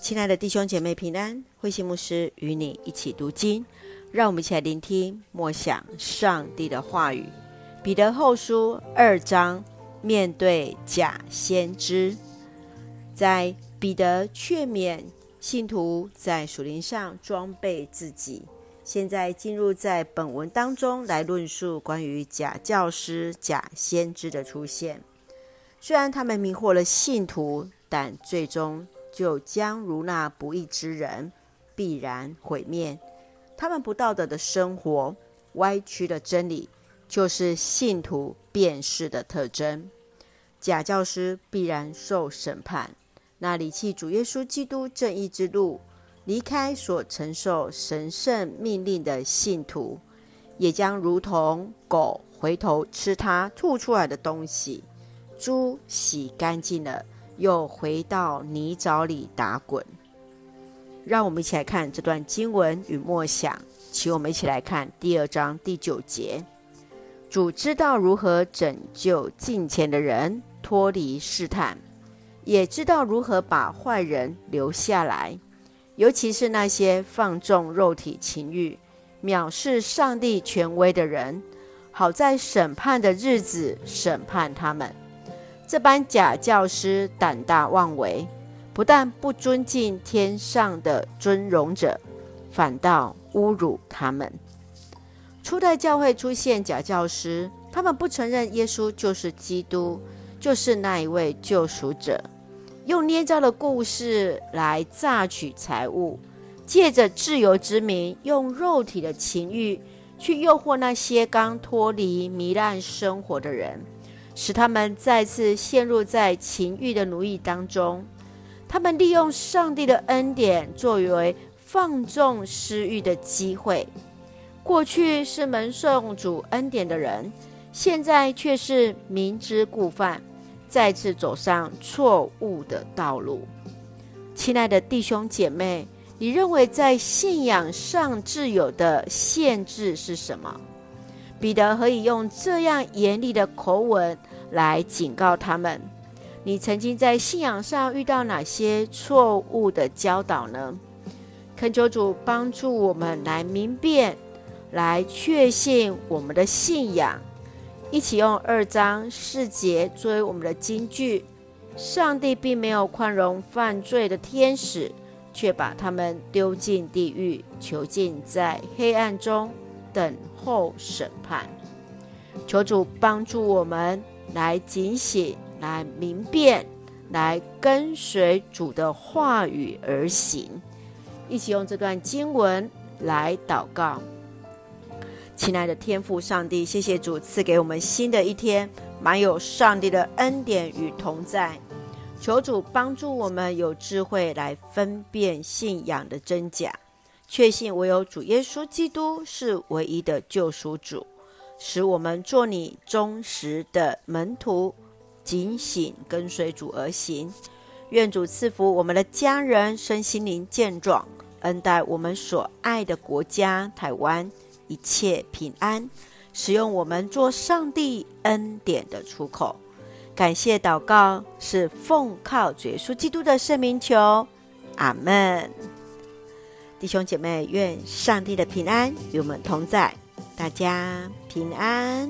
亲爱的弟兄姐妹平安，慧心牧师与你一起读经，让我们一起来聆听默想上帝的话语。彼得后书二章，面对假先知，在彼得劝勉信徒在属灵上装备自己。现在进入在本文当中来论述关于假教师、假先知的出现。虽然他们迷惑了信徒，但最终。就将如那不义之人，必然毁灭。他们不道德的生活，歪曲的真理，就是信徒辨识的特征。假教师必然受审判。那离弃主耶稣基督正义之路，离开所承受神圣命令的信徒，也将如同狗回头吃它吐出来的东西，猪洗干净了。又回到泥沼里打滚。让我们一起来看这段经文与默想，请我们一起来看第二章第九节。主知道如何拯救近前的人脱离试探，也知道如何把坏人留下来，尤其是那些放纵肉体情欲、藐视上帝权威的人，好在审判的日子审判他们。这般假教师胆大妄为，不但不尊敬天上的尊荣者，反倒侮辱他们。初代教会出现假教师，他们不承认耶稣就是基督，就是那一位救赎者，用捏造的故事来榨取财物，借着自由之名，用肉体的情欲去诱惑那些刚脱离糜烂生活的人。使他们再次陷入在情欲的奴役当中。他们利用上帝的恩典作为放纵私欲的机会。过去是蒙受主恩典的人，现在却是明知故犯，再次走上错误的道路。亲爱的弟兄姐妹，你认为在信仰上自有的限制是什么？彼得何以用这样严厉的口吻来警告他们？你曾经在信仰上遇到哪些错误的教导呢？恳求主帮助我们来明辨，来确信我们的信仰。一起用二章四节作为我们的金句。上帝并没有宽容犯罪的天使，却把他们丢进地狱，囚禁在黑暗中。等候审判，求主帮助我们来警醒、来明辨、来跟随主的话语而行。一起用这段经文来祷告。亲爱的天父上帝，谢谢主赐给我们新的一天，满有上帝的恩典与同在。求主帮助我们有智慧来分辨信仰的真假。确信唯有主耶稣基督是唯一的救赎主，使我们做你忠实的门徒，警醒跟随主而行。愿主赐福我们的家人身心灵健壮，恩待我们所爱的国家台湾一切平安，使用我们做上帝恩典的出口。感谢祷告是奉靠主耶稣基督的圣名求，阿门。弟兄姐妹，愿上帝的平安与我们同在，大家平安。